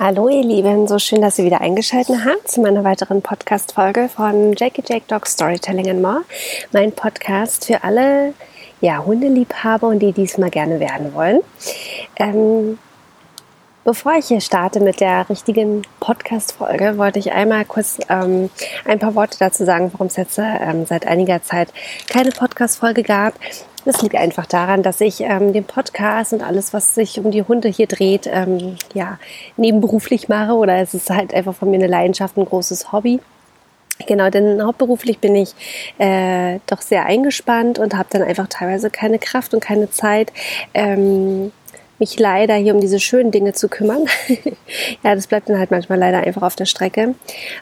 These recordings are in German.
Hallo ihr Lieben, so schön, dass ihr wieder eingeschaltet habt zu meiner weiteren Podcast-Folge von Jackie Jake Dog Storytelling and More. Mein Podcast für alle ja, Hundeliebhaber und die diesmal gerne werden wollen. Ähm, bevor ich hier starte mit der richtigen Podcast-Folge, wollte ich einmal kurz ähm, ein paar Worte dazu sagen, warum es jetzt ähm, seit einiger Zeit keine Podcast-Folge gab. Das liegt einfach daran, dass ich ähm, den Podcast und alles, was sich um die Hunde hier dreht, ähm, ja, nebenberuflich mache oder es ist halt einfach von mir eine Leidenschaft, ein großes Hobby. Genau, denn hauptberuflich bin ich äh, doch sehr eingespannt und habe dann einfach teilweise keine Kraft und keine Zeit, ähm, mich leider hier um diese schönen Dinge zu kümmern. ja, das bleibt dann halt manchmal leider einfach auf der Strecke.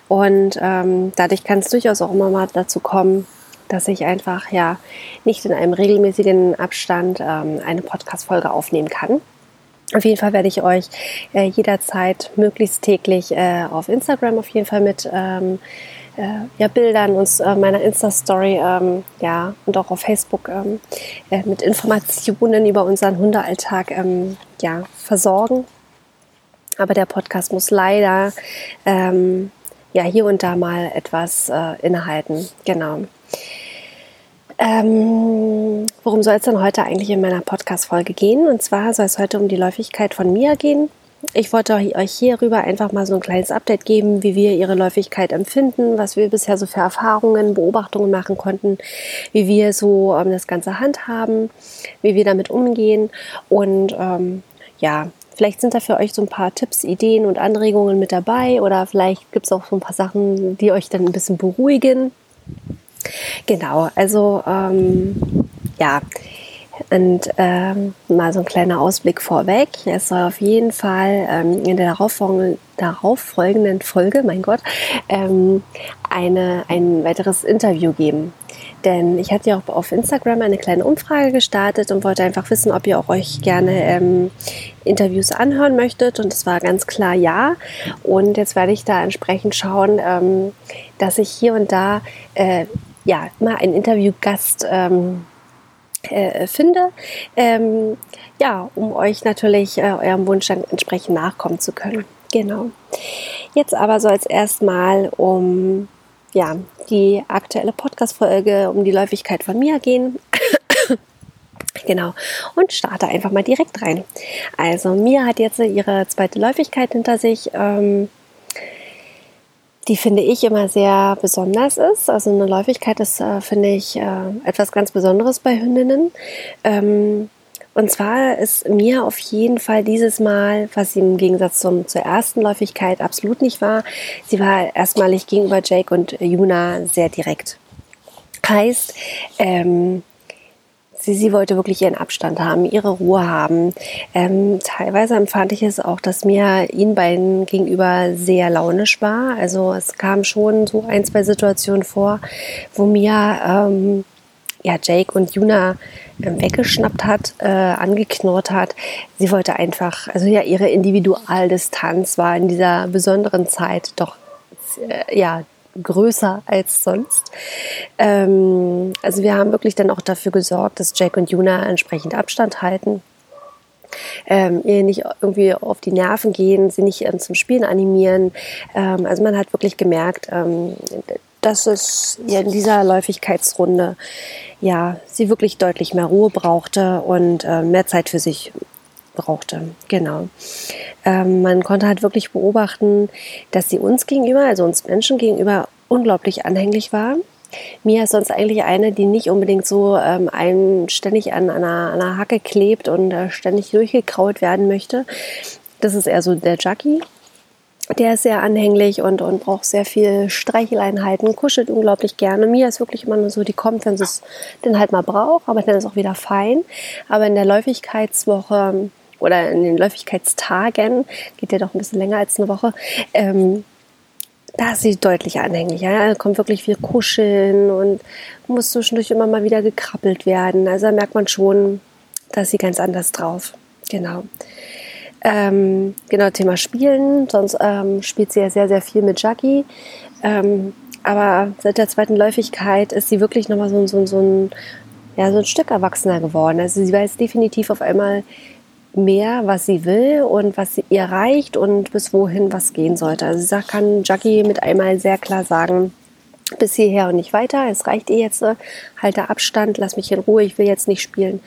Und ähm, dadurch kann es durchaus auch immer mal dazu kommen, dass ich einfach ja nicht in einem regelmäßigen Abstand ähm, eine Podcast-Folge aufnehmen kann. Auf jeden Fall werde ich euch äh, jederzeit möglichst täglich äh, auf Instagram auf jeden Fall mit ähm, äh, ja, Bildern und äh, meiner Insta-Story ähm, ja, und auch auf Facebook ähm, äh, mit Informationen über unseren Hundealltag ähm, ja, versorgen. Aber der Podcast muss leider ähm, ja, hier und da mal etwas äh, innehalten. Genau. Ähm, worum soll es denn heute eigentlich in meiner Podcast-Folge gehen? Und zwar soll es heute um die Läufigkeit von Mia gehen. Ich wollte euch hierüber einfach mal so ein kleines Update geben, wie wir ihre Läufigkeit empfinden, was wir bisher so für Erfahrungen, Beobachtungen machen konnten, wie wir so ähm, das Ganze handhaben, wie wir damit umgehen. Und ähm, ja, vielleicht sind da für euch so ein paar Tipps, Ideen und Anregungen mit dabei oder vielleicht gibt es auch so ein paar Sachen, die euch dann ein bisschen beruhigen. Genau, also ähm, ja, und ähm, mal so ein kleiner Ausblick vorweg. Es soll auf jeden Fall ähm, in der darauffolgenden, Folge, mein Gott, ähm, eine, ein weiteres Interview geben. Denn ich hatte ja auch auf Instagram eine kleine Umfrage gestartet und wollte einfach wissen, ob ihr auch euch gerne ähm, Interviews anhören möchtet. Und es war ganz klar ja. Und jetzt werde ich da entsprechend schauen, ähm, dass ich hier und da äh, ja, mal einen Interviewgast ähm, äh, finde, ähm, ja, um euch natürlich äh, eurem Wunsch dann entsprechend nachkommen zu können. Genau. Jetzt aber soll es erstmal um ja, die aktuelle Podcast-Folge, um die Läufigkeit von mir gehen. Genau. Und starte einfach mal direkt rein. Also Mia hat jetzt ihre zweite Läufigkeit hinter sich. Ähm, die finde ich immer sehr besonders ist. Also eine Läufigkeit ist, äh, finde ich, äh, etwas ganz Besonderes bei Hündinnen. Ähm, und zwar ist mir auf jeden Fall dieses Mal, was sie im Gegensatz zum, zur ersten Läufigkeit absolut nicht war, sie war erstmalig gegenüber Jake und Juna sehr direkt. Heißt, ähm, Sie, wollte wirklich ihren Abstand haben, ihre Ruhe haben. Ähm, teilweise empfand ich es auch, dass mir ihnen beiden gegenüber sehr launisch war. Also es kam schon so ein, zwei Situationen vor, wo mir ähm, ja, Jake und Juna äh, weggeschnappt hat, äh, angeknurrt hat. Sie wollte einfach, also ja, ihre Individualdistanz war in dieser besonderen Zeit doch äh, ja größer als sonst. Ähm, also wir haben wirklich dann auch dafür gesorgt, dass Jack und Juna entsprechend Abstand halten. Ähm, ihr nicht irgendwie auf die Nerven gehen, sie nicht ähm, zum Spielen animieren. Ähm, also man hat wirklich gemerkt, ähm, dass es ja in dieser Läufigkeitsrunde ja sie wirklich deutlich mehr Ruhe brauchte und äh, mehr Zeit für sich brauchte. Genau. Ähm, man konnte halt wirklich beobachten, dass sie uns gegenüber, also uns Menschen gegenüber, unglaublich anhänglich war. Mia ist sonst eigentlich eine, die nicht unbedingt so ähm, einem ständig an einer, einer Hacke klebt und äh, ständig durchgekraut werden möchte. Das ist eher so der Jackie. Der ist sehr anhänglich und, und braucht sehr viel Streicheleinheiten, kuschelt unglaublich gerne. Mia ist wirklich immer nur so, die kommt, wenn sie es denn halt mal braucht, aber dann ist auch wieder fein. Aber in der Läufigkeitswoche oder in den Läufigkeitstagen, geht ja doch ein bisschen länger als eine Woche, ähm, da ist sie deutlich anhänglicher. Ja? Da kommt wirklich viel Kuscheln und muss zwischendurch immer mal wieder gekrabbelt werden. Also da merkt man schon, da ist sie ganz anders drauf. Genau. Ähm, genau, Thema Spielen. Sonst ähm, spielt sie ja sehr, sehr viel mit Jackie. Ähm, aber seit der zweiten Läufigkeit ist sie wirklich nochmal so, so, so, ein, ja, so ein Stück erwachsener geworden. Also sie weiß definitiv auf einmal, mehr, was sie will und was ihr reicht und bis wohin was gehen sollte. Also sagt, kann Jackie mit einmal sehr klar sagen, bis hierher und nicht weiter. Es reicht ihr jetzt. Halte Abstand, lass mich in Ruhe, ich will jetzt nicht spielen.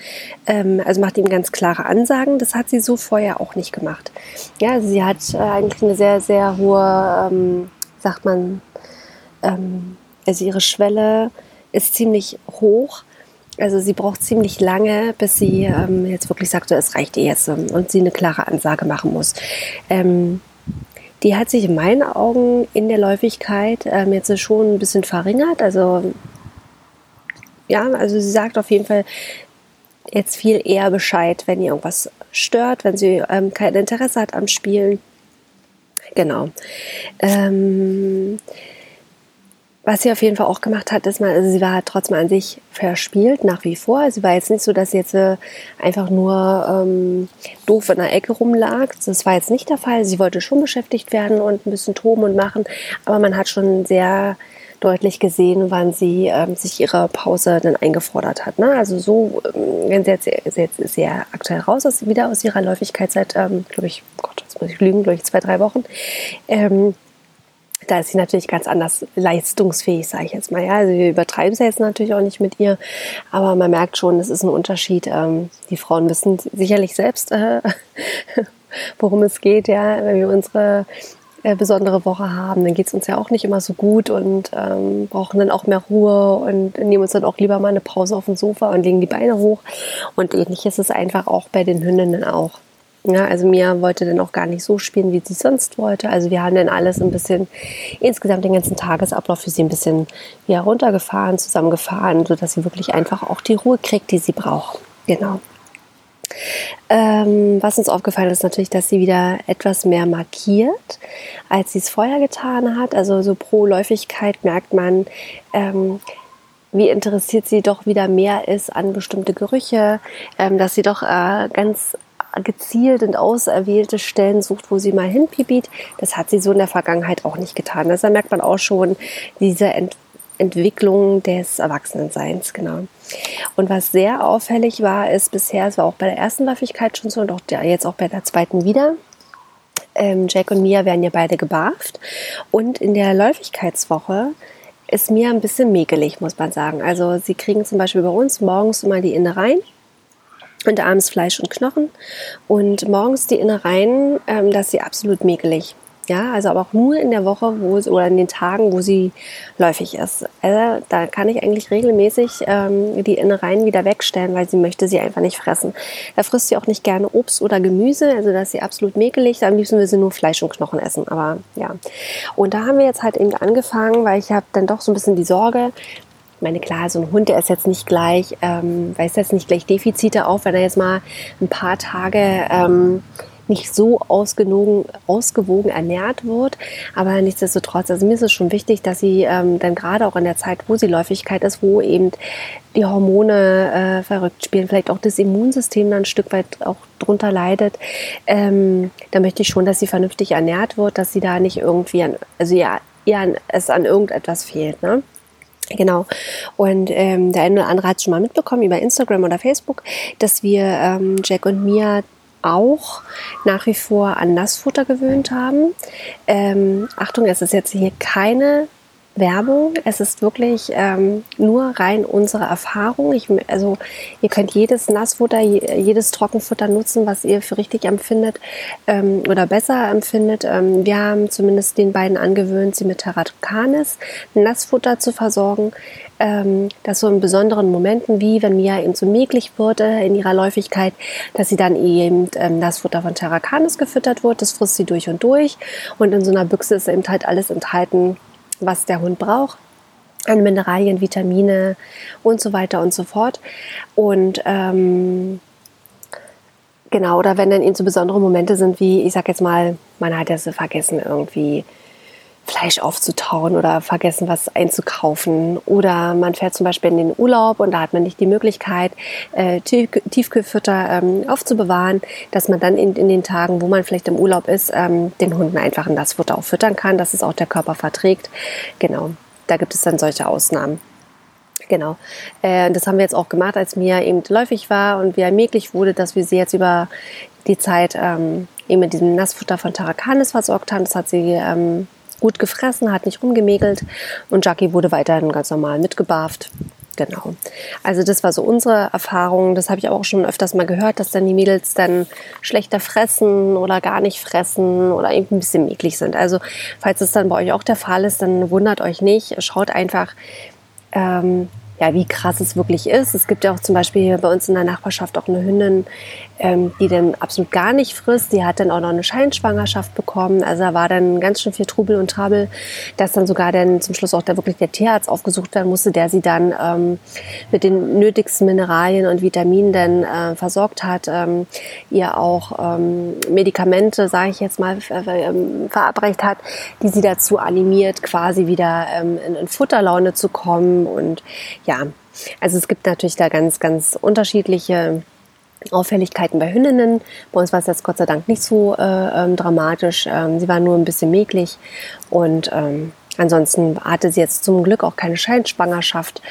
Ähm, also macht ihm ganz klare Ansagen. Das hat sie so vorher auch nicht gemacht. Ja, also sie hat äh, eigentlich eine sehr, sehr hohe, ähm, sagt man, ähm, also ihre Schwelle ist ziemlich hoch. Also sie braucht ziemlich lange, bis sie ähm, jetzt wirklich sagt, so, es reicht ihr jetzt ähm, und sie eine klare Ansage machen muss. Ähm, die hat sich in meinen Augen in der Läufigkeit ähm, jetzt schon ein bisschen verringert. Also ja, also sie sagt auf jeden Fall jetzt viel eher Bescheid, wenn ihr irgendwas stört, wenn sie ähm, kein Interesse hat am Spielen. Genau. Ähm, was sie auf jeden Fall auch gemacht hat, ist mal, also sie war halt trotzdem an sich verspielt nach wie vor. Sie war jetzt nicht so, dass sie jetzt äh, einfach nur ähm, doof in der Ecke rumlag. Das war jetzt nicht der Fall. Sie wollte schon beschäftigt werden und ein bisschen toben und machen, aber man hat schon sehr deutlich gesehen, wann sie ähm, sich ihre Pause dann eingefordert hat. Ne? Also so, ähm, wenn sie jetzt, jetzt ist sehr aktuell raus aus, wieder aus ihrer Läufigkeit seit, ähm, glaube ich, Gott, jetzt muss ich lügen, glaube ich, zwei, drei Wochen. Ähm, da ist sie natürlich ganz anders leistungsfähig, sage ich jetzt mal. Ja, also wir übertreiben es jetzt natürlich auch nicht mit ihr, aber man merkt schon, es ist ein Unterschied. Ähm, die Frauen wissen sicherlich selbst, äh, worum es geht, ja, wenn wir unsere äh, besondere Woche haben, dann geht es uns ja auch nicht immer so gut und ähm, brauchen dann auch mehr Ruhe und nehmen uns dann auch lieber mal eine Pause auf dem Sofa und legen die Beine hoch. Und ähnlich ist es einfach auch bei den Hündinnen auch. Ja, also Mia wollte dann auch gar nicht so spielen, wie sie sonst wollte. Also wir haben dann alles ein bisschen, insgesamt den ganzen Tagesablauf für sie ein bisschen ja, runtergefahren, zusammengefahren, sodass sie wirklich einfach auch die Ruhe kriegt, die sie braucht. Genau. Ähm, was uns aufgefallen ist natürlich, dass sie wieder etwas mehr markiert, als sie es vorher getan hat. Also so pro Läufigkeit merkt man, ähm, wie interessiert sie doch wieder mehr ist an bestimmte Gerüche, ähm, dass sie doch äh, ganz gezielt und auserwählte Stellen sucht, wo sie mal hinpipit. Das hat sie so in der Vergangenheit auch nicht getan. Also da merkt man auch schon diese Ent Entwicklung des Erwachsenenseins, genau. Und was sehr auffällig war, ist bisher, es war auch bei der ersten Läufigkeit schon so und auch der, jetzt auch bei der zweiten wieder, ähm, Jack und Mia werden ja beide gebarft. Und in der Läufigkeitswoche ist Mia ein bisschen mäkelig, muss man sagen. Also sie kriegen zum Beispiel bei uns morgens mal die Innereien und abends Fleisch und Knochen und morgens die Innereien, ähm, das ist sie absolut mäkelig. Ja, also aber auch nur in der Woche, wo es, oder in den Tagen, wo sie läufig ist. Also da kann ich eigentlich regelmäßig ähm, die Innereien wieder wegstellen, weil sie möchte sie einfach nicht fressen. Da frisst sie auch nicht gerne Obst oder Gemüse, also da ist sie absolut mäkelig. Am liebsten will sie nur Fleisch und Knochen essen. Aber ja. Und da haben wir jetzt halt eben angefangen, weil ich habe dann doch so ein bisschen die Sorge, meine, klar, so ein Hund, der ist jetzt nicht gleich, ähm, weist jetzt nicht gleich Defizite auf, wenn er jetzt mal ein paar Tage ähm, nicht so ausgewogen, ausgewogen ernährt wird. Aber nichtsdestotrotz, also mir ist es schon wichtig, dass sie ähm, dann gerade auch in der Zeit, wo sie Läufigkeit ist, wo eben die Hormone äh, verrückt spielen, vielleicht auch das Immunsystem dann ein Stück weit auch drunter leidet, ähm, da möchte ich schon, dass sie vernünftig ernährt wird, dass sie da nicht irgendwie an, also ja, eher an, es an irgendetwas fehlt. Ne? Genau. Und ähm, der eine oder andere hat es schon mal mitbekommen über Instagram oder Facebook, dass wir ähm, Jack und Mia auch nach wie vor an Nassfutter gewöhnt haben. Ähm, Achtung, es ist jetzt hier keine Werbung. Es ist wirklich ähm, nur rein unsere Erfahrung. Ich, also ihr könnt jedes Nassfutter, jedes Trockenfutter nutzen, was ihr für richtig empfindet ähm, oder besser empfindet. Ähm, wir haben zumindest den beiden angewöhnt, sie mit Terracanis Nassfutter zu versorgen. Ähm, dass so in besonderen Momenten, wie wenn Mia eben so mäglich wurde in ihrer Läufigkeit, dass sie dann eben ähm, das Futter von Terracanis gefüttert wird. Das frisst sie durch und durch. Und in so einer Büchse ist eben halt alles enthalten, was der Hund braucht an Mineralien, Vitamine und so weiter und so fort. Und ähm, genau, oder wenn dann eben so besondere Momente sind, wie ich sag jetzt mal, man hat ja so vergessen irgendwie Fleisch aufzutauen oder vergessen, was einzukaufen. Oder man fährt zum Beispiel in den Urlaub und da hat man nicht die Möglichkeit, äh, Tiefkühlfutter ähm, aufzubewahren, dass man dann in, in, den Tagen, wo man vielleicht im Urlaub ist, ähm, den Hunden einfach in das Futter auch füttern kann, dass es auch der Körper verträgt. Genau, da gibt es dann solche Ausnahmen. Genau. Äh, das haben wir jetzt auch gemacht, als Mia eben läufig war und wie ermöglicht wurde, dass wir sie jetzt über die Zeit ähm, eben mit diesem Nassfutter von Tarakanis versorgt haben. Das hat sie ähm, gut gefressen, hat nicht rumgemägelt und Jackie wurde weiterhin ganz normal mitgebarft. Genau. Also das war so unsere Erfahrung. Das habe ich auch schon öfters mal gehört, dass dann die Mädels dann schlechter fressen oder gar nicht fressen oder eben ein bisschen mäglich sind. Also falls es dann bei euch auch der Fall ist, dann wundert euch nicht. Schaut einfach, ähm, ja, wie krass es wirklich ist. Es gibt ja auch zum Beispiel hier bei uns in der Nachbarschaft auch eine Hündin, ähm, die dann absolut gar nicht frisst. Die hat dann auch noch eine Scheinschwangerschaft bekommen. Also da war dann ganz schön viel Trubel und Trabel, dass dann sogar dann zum Schluss auch da wirklich der Tierarzt aufgesucht werden musste, der sie dann ähm, mit den nötigsten Mineralien und Vitaminen dann äh, versorgt hat, ähm, ihr auch ähm, Medikamente, sage ich jetzt mal, äh, verabreicht hat, die sie dazu animiert, quasi wieder ähm, in, in Futterlaune zu kommen und ja, also es gibt natürlich da ganz, ganz unterschiedliche Auffälligkeiten bei Hündinnen. Bei uns war es jetzt Gott sei Dank nicht so äh, ähm, dramatisch. Ähm, sie war nur ein bisschen mäglich und ähm, ansonsten hatte sie jetzt zum Glück auch keine Scheinschwangerschaft.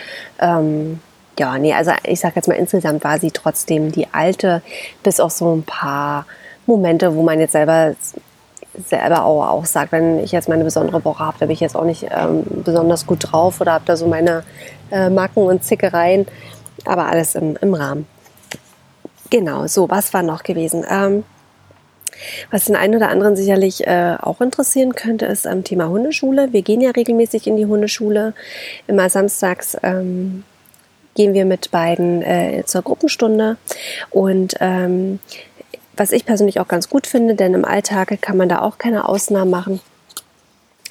Ähm, ja, nee, also ich sage jetzt mal insgesamt war sie trotzdem die alte, bis auf so ein paar Momente, wo man jetzt selber selber auch, auch sagt, wenn ich jetzt meine besondere Woche habe, da bin ich jetzt auch nicht ähm, besonders gut drauf oder habe da so meine äh, Macken und Zickereien, aber alles im, im Rahmen. Genau, so, was war noch gewesen? Ähm, was den einen oder anderen sicherlich äh, auch interessieren könnte, ist am Thema Hundeschule. Wir gehen ja regelmäßig in die Hundeschule. Immer samstags ähm, gehen wir mit beiden äh, zur Gruppenstunde. Und ähm, was ich persönlich auch ganz gut finde, denn im Alltag kann man da auch keine Ausnahmen machen.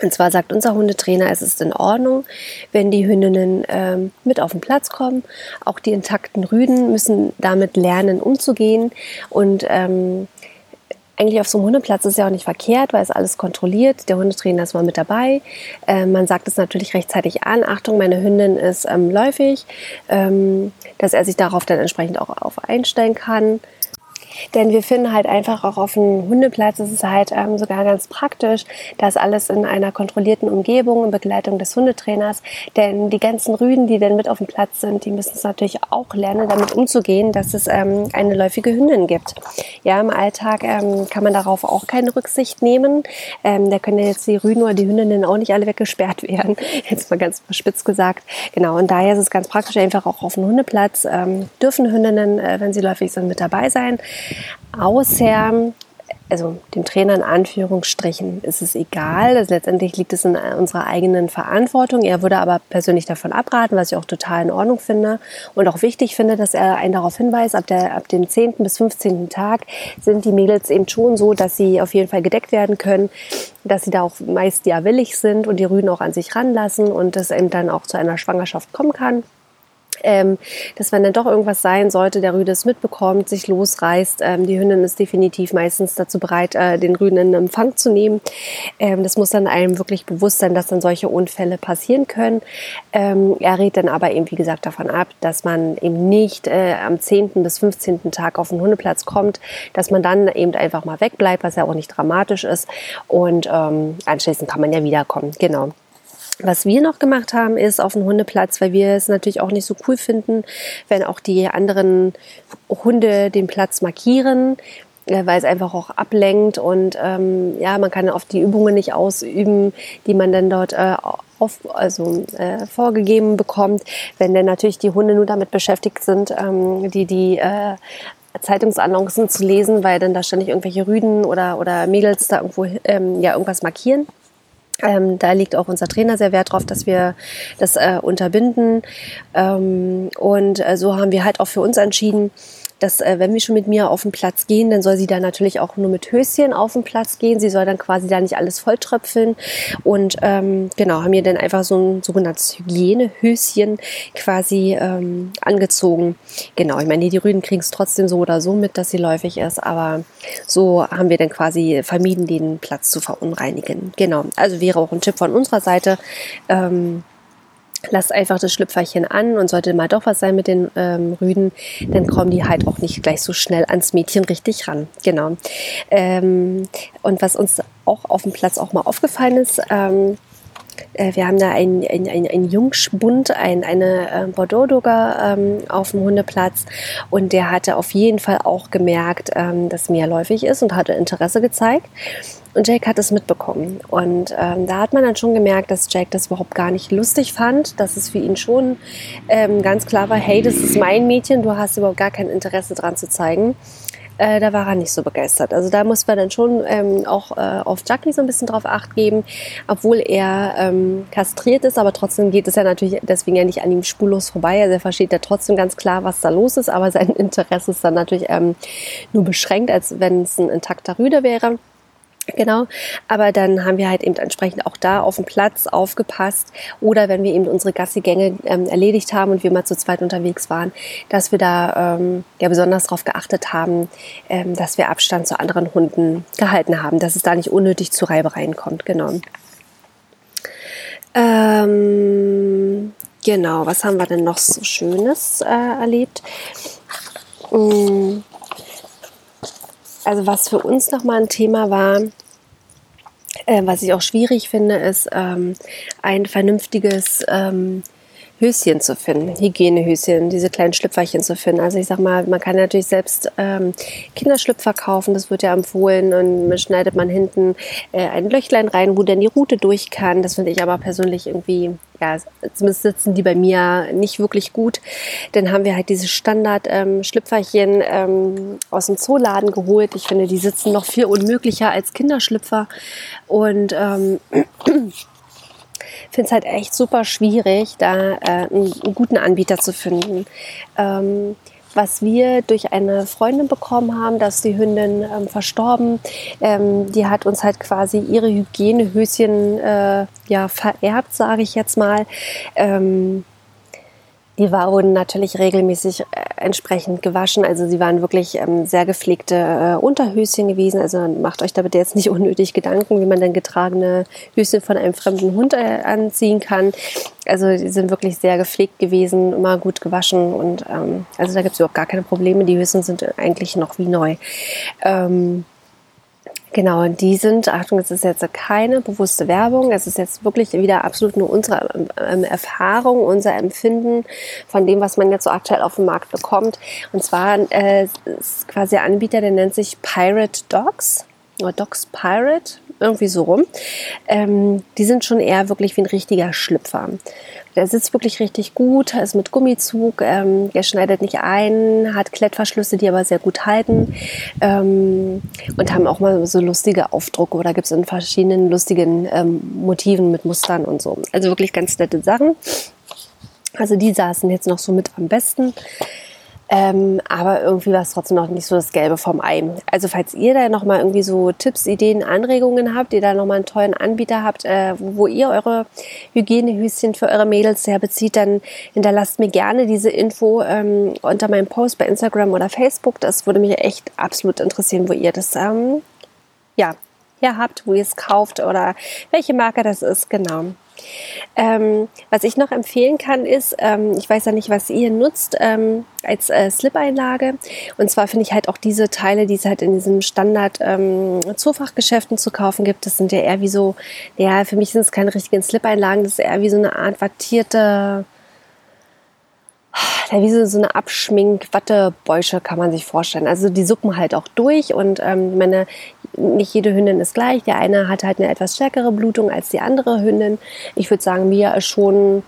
Und zwar sagt unser Hundetrainer, es ist in Ordnung, wenn die Hündinnen ähm, mit auf den Platz kommen. Auch die intakten Rüden müssen damit lernen, umzugehen. Und ähm, eigentlich auf so einem Hundeplatz ist ja auch nicht verkehrt, weil es alles kontrolliert. Der Hundetrainer ist mal mit dabei. Ähm, man sagt es natürlich rechtzeitig an. Achtung, meine Hündin ist ähm, läufig, ähm, dass er sich darauf dann entsprechend auch auf einstellen kann. Denn wir finden halt einfach auch auf dem Hundeplatz ist es halt ähm, sogar ganz praktisch, dass alles in einer kontrollierten Umgebung in Begleitung des Hundetrainers. Denn die ganzen Rüden, die dann mit auf dem Platz sind, die müssen es natürlich auch lernen, damit umzugehen, dass es ähm, eine läufige Hündin gibt. Ja, im Alltag ähm, kann man darauf auch keine Rücksicht nehmen. Ähm, da können jetzt die Rüden oder die Hündinnen auch nicht alle weggesperrt werden. Jetzt mal ganz spitz gesagt. Genau, und daher ist es ganz praktisch, einfach auch auf dem Hundeplatz ähm, dürfen Hündinnen, äh, wenn sie läufig sind, mit dabei sein. Außer, also dem Trainer in Anführungsstrichen ist es egal. Also letztendlich liegt es in unserer eigenen Verantwortung. Er würde aber persönlich davon abraten, was ich auch total in Ordnung finde und auch wichtig finde, dass er einen darauf hinweist, ab, der, ab dem 10. bis 15. Tag sind die Mädels eben schon so, dass sie auf jeden Fall gedeckt werden können, dass sie da auch meist ja willig sind und die Rüden auch an sich ranlassen und es eben dann auch zu einer Schwangerschaft kommen kann ähm, dass wenn dann doch irgendwas sein sollte, der Rüde es mitbekommt, sich losreißt. Ähm, die Hündin ist definitiv meistens dazu bereit, äh, den Rüden in Empfang zu nehmen. Ähm, das muss dann einem wirklich bewusst sein, dass dann solche Unfälle passieren können. Ähm, er rät dann aber eben, wie gesagt, davon ab, dass man eben nicht äh, am 10. bis 15. Tag auf den Hundeplatz kommt, dass man dann eben einfach mal wegbleibt, was ja auch nicht dramatisch ist. Und ähm, anschließend kann man ja wiederkommen. Genau. Was wir noch gemacht haben, ist auf dem Hundeplatz, weil wir es natürlich auch nicht so cool finden, wenn auch die anderen Hunde den Platz markieren, äh, weil es einfach auch ablenkt und ähm, ja, man kann oft die Übungen nicht ausüben, die man dann dort äh, auf, also äh, vorgegeben bekommt, wenn dann natürlich die Hunde nur damit beschäftigt sind, ähm, die die äh, Zeitungsannoncen zu lesen, weil dann da ständig irgendwelche Rüden oder oder Mädels da irgendwo ähm, ja irgendwas markieren. Ähm, da liegt auch unser Trainer sehr Wert drauf, dass wir das äh, unterbinden. Ähm, und äh, so haben wir halt auch für uns entschieden, dass äh, wenn wir schon mit mir auf den Platz gehen, dann soll sie da natürlich auch nur mit Höschen auf den Platz gehen. Sie soll dann quasi da nicht alles volltröpfeln. Und ähm, genau, haben ihr dann einfach so ein sogenanntes Hygienehöschen quasi ähm, angezogen. Genau, ich meine, die Rüden kriegen es trotzdem so oder so mit, dass sie läufig ist, aber so haben wir dann quasi vermieden, den Platz zu verunreinigen. Genau, also wäre auch ein Tipp von unserer Seite. Ähm, lasst einfach das Schlüpferchen an und sollte mal doch was sein mit den ähm, Rüden, dann kommen die halt auch nicht gleich so schnell ans Mädchen richtig ran. Genau. Ähm, und was uns auch auf dem Platz auch mal aufgefallen ist, ähm, äh, wir haben da einen ein, ein, ein Jungspund, ein, eine äh, Bordeaux-Dogger ähm, auf dem Hundeplatz und der hatte auf jeden Fall auch gemerkt, ähm, dass Mia läufig ist und hatte Interesse gezeigt. Und Jake hat es mitbekommen. Und ähm, da hat man dann schon gemerkt, dass Jake das überhaupt gar nicht lustig fand, dass es für ihn schon ähm, ganz klar war, hey, das ist mein Mädchen, du hast überhaupt gar kein Interesse dran zu zeigen. Äh, da war er nicht so begeistert. Also da muss man dann schon ähm, auch äh, auf Jackie so ein bisschen drauf acht geben, obwohl er ähm, kastriert ist, aber trotzdem geht es ja natürlich deswegen ja nicht an ihm spurlos vorbei. Also er versteht ja trotzdem ganz klar, was da los ist, aber sein Interesse ist dann natürlich ähm, nur beschränkt, als wenn es ein intakter Rüde wäre. Genau, aber dann haben wir halt eben entsprechend auch da auf dem Platz aufgepasst oder wenn wir eben unsere Gassigänge ähm, erledigt haben und wir mal zu zweit unterwegs waren, dass wir da ähm, ja besonders darauf geachtet haben, ähm, dass wir Abstand zu anderen Hunden gehalten haben, dass es da nicht unnötig zu Reibereien kommt. Genau. Ähm, genau, was haben wir denn noch so Schönes äh, erlebt? Mmh also was für uns nochmal ein Thema war, äh, was ich auch schwierig finde, ist ähm, ein vernünftiges ähm, Höschen zu finden, Hygienehöschen, diese kleinen Schlüpferchen zu finden. Also ich sag mal, man kann natürlich selbst ähm, Kinderschlüpfer kaufen, das wird ja empfohlen und schneidet man hinten äh, ein Löchlein rein, wo dann die Rute durch kann. Das finde ich aber persönlich irgendwie, ja, zumindest sitzen die bei mir nicht wirklich gut. Dann haben wir halt diese Standard-Schlüpferchen ähm, ähm, aus dem Zooladen geholt. Ich finde, die sitzen noch viel unmöglicher als Kinderschlüpfer und ähm, finde es halt echt super schwierig, da äh, einen, einen, guten Anbieter zu finden. Ähm, was wir durch eine Freundin bekommen haben, dass die Hündin ähm, verstorben, ähm, die hat uns halt quasi ihre Hygienehöschen äh, ja vererbt, sage ich jetzt mal. Ähm, die wurden natürlich regelmäßig äh, entsprechend gewaschen. Also sie waren wirklich ähm, sehr gepflegte äh, Unterhöschen gewesen. Also macht euch da bitte jetzt nicht unnötig Gedanken, wie man dann getragene Höschen von einem fremden Hund äh, anziehen kann. Also die sind wirklich sehr gepflegt gewesen, immer gut gewaschen und ähm, also da gibt es überhaupt gar keine Probleme. Die Höschen sind eigentlich noch wie neu. Ähm, Genau, und die sind, Achtung, es ist jetzt keine bewusste Werbung, es ist jetzt wirklich wieder absolut nur unsere ähm, Erfahrung, unser Empfinden von dem, was man jetzt so aktuell auf dem Markt bekommt. Und zwar äh, ist quasi ein Anbieter, der nennt sich Pirate Dogs. Oder Dogs Pirate, irgendwie so rum. Ähm, die sind schon eher wirklich wie ein richtiger Schlüpfer. Der sitzt wirklich richtig gut, ist mit Gummizug, ähm, der schneidet nicht ein, hat Klettverschlüsse, die aber sehr gut halten ähm, und haben auch mal so lustige Aufdrucke oder gibt es in verschiedenen lustigen ähm, Motiven mit Mustern und so. Also wirklich ganz nette Sachen. Also die saßen jetzt noch so mit am besten. Ähm, aber irgendwie war es trotzdem noch nicht so das Gelbe vom Ei. Also falls ihr da nochmal irgendwie so Tipps, Ideen, Anregungen habt, ihr da nochmal einen tollen Anbieter habt, äh, wo ihr eure Hygienehüschen für eure Mädels herbezieht, dann hinterlasst mir gerne diese Info ähm, unter meinem Post bei Instagram oder Facebook. Das würde mich echt absolut interessieren, wo ihr das ähm, ja, her habt, wo ihr es kauft oder welche Marke das ist, genau. Ähm, was ich noch empfehlen kann, ist, ähm, ich weiß ja nicht, was ihr nutzt ähm, als äh, Slip-Einlage. Und zwar finde ich halt auch diese Teile, die es halt in diesem Standard ähm, zu kaufen gibt, das sind ja eher wie so, ja, für mich sind es keine richtigen Slip-Einlagen, das ist eher wie so eine Art wattierte ja, wie so, so eine Abschmink-Wattebäusche kann man sich vorstellen. Also die suppen halt auch durch und ähm, meine, nicht jede Hündin ist gleich. Der eine hat halt eine etwas stärkere Blutung als die andere Hündin. Ich würde sagen, Mia ist schon,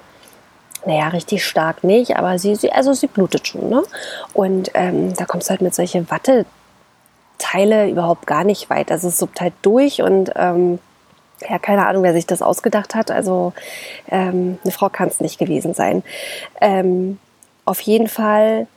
naja, richtig stark nicht, aber sie, sie also sie blutet schon. Ne? Und ähm, da kommst du halt mit solche Watteteile überhaupt gar nicht weit. Also es suppt halt durch und ähm, ja, keine Ahnung, wer sich das ausgedacht hat. Also ähm, eine Frau kann es nicht gewesen sein. Ähm, auf jeden Fall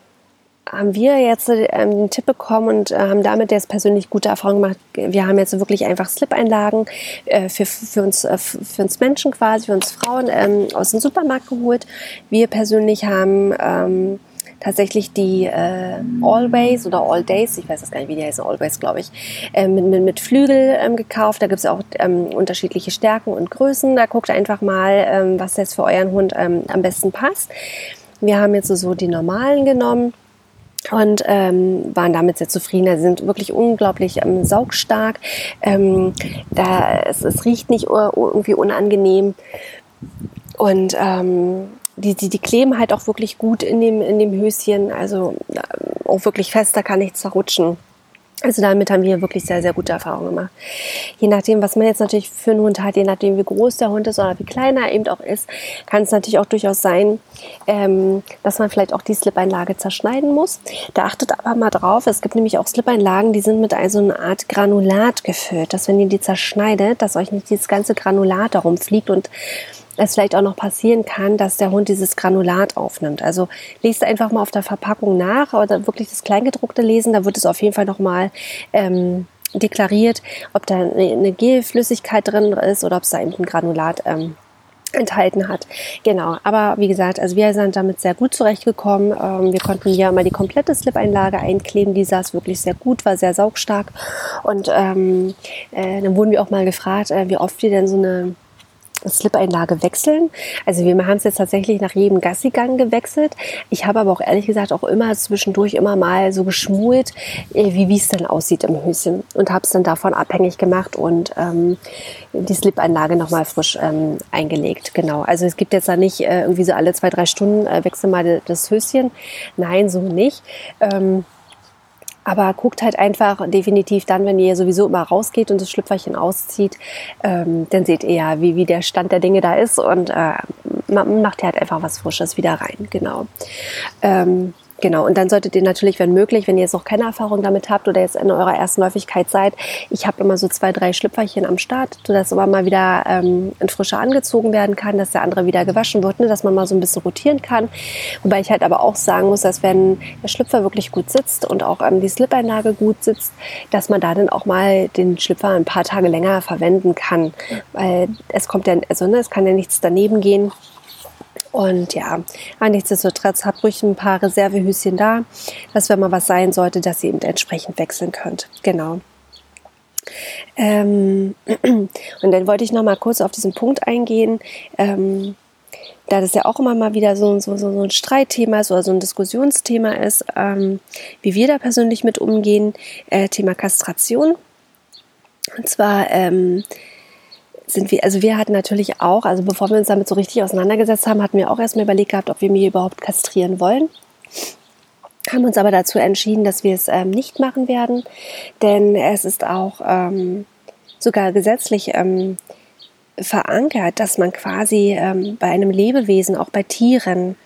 haben wir jetzt ähm, einen Tipp bekommen und äh, haben damit jetzt persönlich gute Erfahrungen gemacht. Wir haben jetzt wirklich einfach Slip-Einlagen äh, für, für, uns, äh, für uns Menschen quasi, für uns Frauen ähm, aus dem Supermarkt geholt. Wir persönlich haben ähm, tatsächlich die äh, Always oder All Days, ich weiß das gar nicht, wie die heißen, Always glaube ich, äh, mit, mit, Flügel ähm, gekauft. Da gibt es auch ähm, unterschiedliche Stärken und Größen. Da guckt einfach mal, ähm, was jetzt für euren Hund ähm, am besten passt. Wir haben jetzt so die normalen genommen und ähm, waren damit sehr zufrieden. Sie sind wirklich unglaublich ähm, saugstark. Ähm, da, es, es riecht nicht irgendwie unangenehm. Und ähm, die, die, die kleben halt auch wirklich gut in dem, in dem Höschen, also äh, auch wirklich fest, da kann nichts zerrutschen. Also damit haben wir wirklich sehr, sehr gute Erfahrungen gemacht. Je nachdem, was man jetzt natürlich für einen Hund hat, je nachdem, wie groß der Hund ist oder wie klein er eben auch ist, kann es natürlich auch durchaus sein, ähm, dass man vielleicht auch die Slip-Einlage zerschneiden muss. Da achtet aber mal drauf, es gibt nämlich auch Slip-Einlagen, die sind mit also einer Art Granulat gefüllt, dass wenn ihr die zerschneidet, dass euch nicht dieses ganze Granulat darum fliegt und es vielleicht auch noch passieren kann, dass der Hund dieses Granulat aufnimmt. Also lest einfach mal auf der Verpackung nach oder wirklich das Kleingedruckte lesen, da wird es auf jeden Fall nochmal ähm, deklariert, ob da eine Gelflüssigkeit drin ist oder ob es da eben ein Granulat ähm, enthalten hat. Genau, aber wie gesagt, also wir sind damit sehr gut zurechtgekommen. Ähm, wir konnten hier mal die komplette Slip-Einlage einkleben, die saß wirklich sehr gut, war sehr saugstark und ähm, äh, dann wurden wir auch mal gefragt, äh, wie oft wir denn so eine Slip-Einlage wechseln. Also wir haben es jetzt tatsächlich nach jedem Gassigang gewechselt. Ich habe aber auch ehrlich gesagt auch immer zwischendurch immer mal so geschmult, äh, wie es dann aussieht im Höschen und habe es dann davon abhängig gemacht und ähm, die Slip-Einlage nochmal frisch ähm, eingelegt. Genau. Also es gibt jetzt da nicht äh, irgendwie so alle zwei, drei Stunden äh, wechsel mal das Höschen. Nein, so nicht. Ähm, aber guckt halt einfach definitiv dann, wenn ihr sowieso immer rausgeht und das Schlüpferchen auszieht, ähm, dann seht ihr ja, wie, wie der Stand der Dinge da ist und äh, macht ja halt einfach was Frisches wieder rein. Genau. Ähm, Genau, und dann solltet ihr natürlich, wenn möglich, wenn ihr jetzt noch keine Erfahrung damit habt oder jetzt in eurer ersten Läufigkeit seid, ich habe immer so zwei, drei Schlüpferchen am Start, sodass immer mal wieder ähm, ein frischer angezogen werden kann, dass der andere wieder gewaschen wird, ne, dass man mal so ein bisschen rotieren kann. Wobei ich halt aber auch sagen muss, dass wenn der Schlüpfer wirklich gut sitzt und auch ähm, die Slip-Einlage gut sitzt, dass man da dann auch mal den Schlüpfer ein paar Tage länger verwenden kann. Weil es kommt ja, also ne, es kann ja nichts daneben gehen. Und ja, nichtsdestotrotz habt ruhig ein paar Reservehüschen da, dass wenn mal was sein sollte, dass ihr eben entsprechend wechseln könnt. Genau. Ähm, und dann wollte ich noch mal kurz auf diesen Punkt eingehen, ähm, da das ja auch immer mal wieder so, so, so ein Streitthema ist oder so ein Diskussionsthema ist, ähm, wie wir da persönlich mit umgehen, äh, Thema Kastration. Und zwar ähm, sind wir, also wir hatten natürlich auch, also bevor wir uns damit so richtig auseinandergesetzt haben, hatten wir auch erstmal überlegt gehabt, ob wir mich überhaupt kastrieren wollen. Haben uns aber dazu entschieden, dass wir es ähm, nicht machen werden, denn es ist auch ähm, sogar gesetzlich ähm, verankert, dass man quasi ähm, bei einem Lebewesen, auch bei Tieren,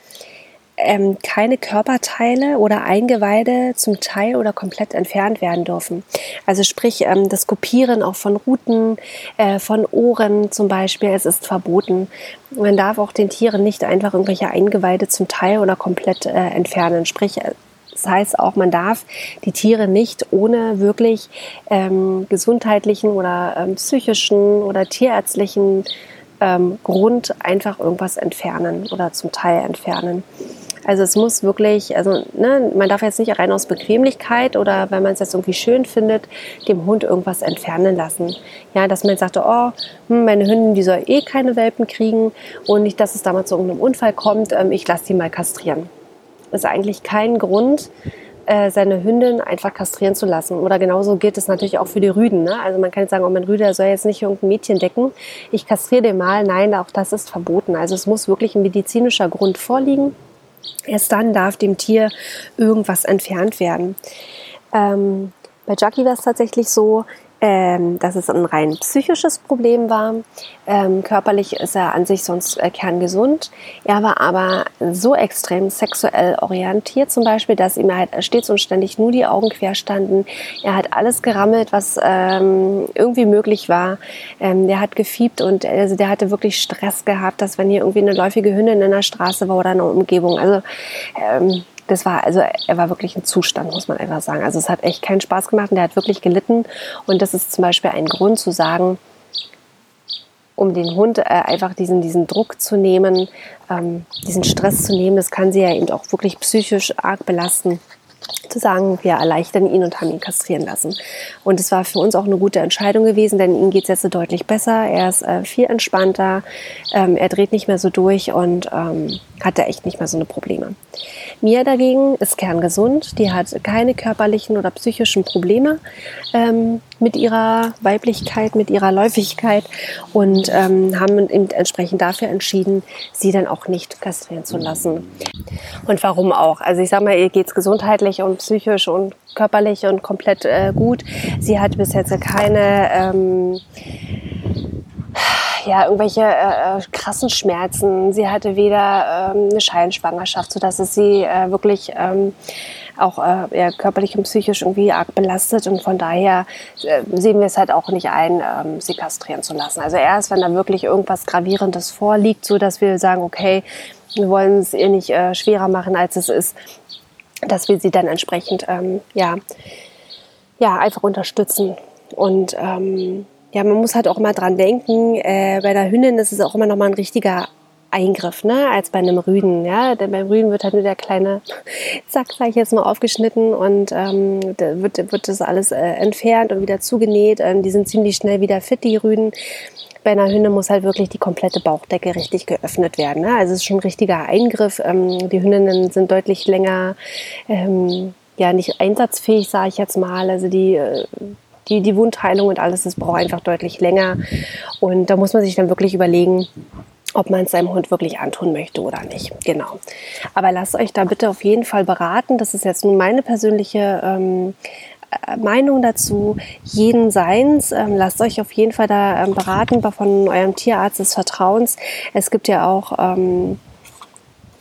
ähm, keine Körperteile oder Eingeweide zum Teil oder komplett entfernt werden dürfen. Also sprich ähm, das Kopieren auch von Ruten, äh, von Ohren zum Beispiel, es ist verboten. Man darf auch den Tieren nicht einfach irgendwelche Eingeweide zum Teil oder komplett äh, entfernen. Sprich, äh, das heißt auch, man darf die Tiere nicht ohne wirklich ähm, gesundheitlichen oder ähm, psychischen oder tierärztlichen ähm, Grund einfach irgendwas entfernen oder zum Teil entfernen. Also es muss wirklich, also ne, man darf jetzt nicht rein aus Bequemlichkeit oder weil man es jetzt irgendwie schön findet, dem Hund irgendwas entfernen lassen. Ja, dass man jetzt sagt, oh, hm, meine Hündin, die soll eh keine Welpen kriegen und nicht, dass es damals zu irgendeinem Unfall kommt, ähm, ich lasse die mal kastrieren. Das ist eigentlich kein Grund, äh, seine Hündin einfach kastrieren zu lassen. Oder genauso gilt es natürlich auch für die Rüden. Ne? Also man kann jetzt sagen, oh, mein Rüde soll jetzt nicht irgendein Mädchen decken. Ich kastriere den mal. Nein, auch das ist verboten. Also es muss wirklich ein medizinischer Grund vorliegen. Erst dann darf dem Tier irgendwas entfernt werden. Ähm, bei Jackie war es tatsächlich so, ähm, dass es ein rein psychisches Problem war. Ähm, körperlich ist er an sich sonst äh, kerngesund. Er war aber so extrem sexuell orientiert zum Beispiel, dass ihm halt stets und ständig nur die Augen quer standen. Er hat alles gerammelt, was ähm, irgendwie möglich war. Ähm, der hat gefiebt und also der hatte wirklich Stress gehabt, dass wenn hier irgendwie eine läufige Hündin in der Straße war oder in der Umgebung. Also ähm, das war, also er war wirklich ein Zustand, muss man einfach sagen. Also es hat echt keinen Spaß gemacht und er hat wirklich gelitten. Und das ist zum Beispiel ein Grund zu sagen, um den Hund äh, einfach diesen, diesen Druck zu nehmen, ähm, diesen Stress zu nehmen. Das kann sie ja eben auch wirklich psychisch arg belasten zu sagen, wir erleichtern ihn und haben ihn kastrieren lassen. Und es war für uns auch eine gute Entscheidung gewesen, denn ihm geht es jetzt deutlich besser. Er ist äh, viel entspannter, ähm, er dreht nicht mehr so durch und ähm, hat da echt nicht mehr so eine Probleme. Mia dagegen ist kerngesund, die hat keine körperlichen oder psychischen Probleme. Ähm, mit ihrer Weiblichkeit, mit ihrer Läufigkeit und ähm, haben entsprechend dafür entschieden, sie dann auch nicht kastrieren zu lassen. Und warum auch? Also ich sage mal, ihr geht es gesundheitlich und psychisch und körperlich und komplett äh, gut. Sie hat bis jetzt keine ähm, ja, irgendwelche äh, äh, krassen Schmerzen. Sie hatte weder ähm, eine Scheinschwangerschaft, sodass es sie äh, wirklich ähm, auch äh, ja, körperlich und psychisch irgendwie arg belastet. Und von daher äh, sehen wir es halt auch nicht ein, ähm, sie kastrieren zu lassen. Also erst, wenn da wirklich irgendwas Gravierendes vorliegt, so dass wir sagen, okay, wir wollen es ihr nicht äh, schwerer machen, als es ist, dass wir sie dann entsprechend ähm, ja, ja, einfach unterstützen. Und ähm, ja, man muss halt auch immer dran denken, äh, bei der Hündin ist es auch immer noch mal ein richtiger Eingriff, ne, als bei einem Rüden. Ja, denn beim Rüden wird halt nur der kleine Zack, sag ich jetzt mal, aufgeschnitten und ähm, wird, wird das alles äh, entfernt und wieder zugenäht. Ähm, die sind ziemlich schnell wieder fit, die Rüden. Bei einer Hündin muss halt wirklich die komplette Bauchdecke richtig geöffnet werden. Ne? Also es ist schon ein richtiger Eingriff. Ähm, die Hündinnen sind deutlich länger, ähm, ja, nicht einsatzfähig, sage ich jetzt mal. Also die äh, die, die Wundheilung und alles, das braucht einfach deutlich länger. Und da muss man sich dann wirklich überlegen, ob man es seinem Hund wirklich antun möchte oder nicht. Genau. Aber lasst euch da bitte auf jeden Fall beraten. Das ist jetzt nun meine persönliche ähm, äh, Meinung dazu. Jeden Seins. Ähm, lasst euch auf jeden Fall da ähm, beraten von eurem Tierarzt des Vertrauens. Es gibt ja auch, ähm,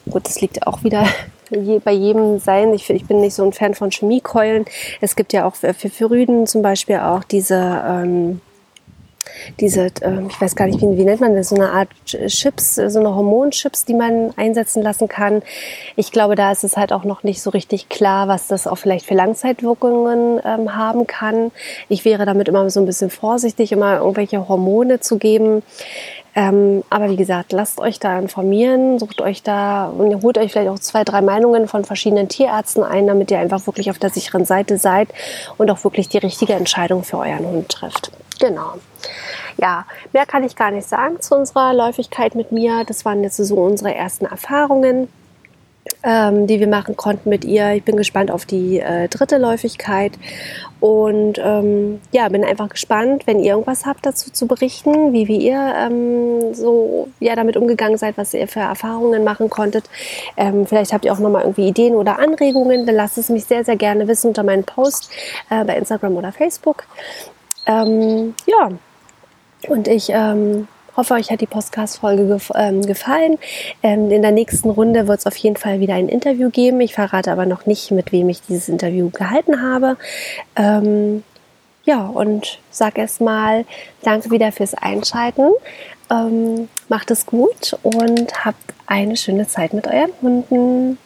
gut, das liegt auch wieder bei jedem sein. Ich, ich, bin nicht so ein Fan von Chemiekeulen. Es gibt ja auch für, für Rüden zum Beispiel auch diese, ähm, diese, ähm, ich weiß gar nicht, wie, wie nennt man das, so eine Art Chips, so eine Hormonchips, die man einsetzen lassen kann. Ich glaube, da ist es halt auch noch nicht so richtig klar, was das auch vielleicht für Langzeitwirkungen ähm, haben kann. Ich wäre damit immer so ein bisschen vorsichtig, immer irgendwelche Hormone zu geben. Ähm, aber wie gesagt, lasst euch da informieren, sucht euch da und holt euch vielleicht auch zwei, drei Meinungen von verschiedenen Tierärzten ein, damit ihr einfach wirklich auf der sicheren Seite seid und auch wirklich die richtige Entscheidung für euren Hund trifft. Genau. Ja, mehr kann ich gar nicht sagen zu unserer Läufigkeit mit mir. Das waren jetzt so unsere ersten Erfahrungen ähm, die wir machen konnten mit ihr. Ich bin gespannt auf die äh, dritte Läufigkeit und ähm, ja, bin einfach gespannt, wenn ihr irgendwas habt dazu zu berichten, wie, wie ihr ähm, so ja, damit umgegangen seid, was ihr für Erfahrungen machen konntet. Ähm, vielleicht habt ihr auch nochmal irgendwie Ideen oder Anregungen, dann lasst es mich sehr, sehr gerne wissen unter meinem Post äh, bei Instagram oder Facebook. Ähm, ja, und ich ähm, hoffe, euch hat die Podcast-Folge gef ähm, gefallen. Ähm, in der nächsten Runde wird es auf jeden Fall wieder ein Interview geben. Ich verrate aber noch nicht, mit wem ich dieses Interview gehalten habe. Ähm, ja, und sag erstmal danke wieder fürs Einschalten. Ähm, macht es gut und habt eine schöne Zeit mit euren Hunden.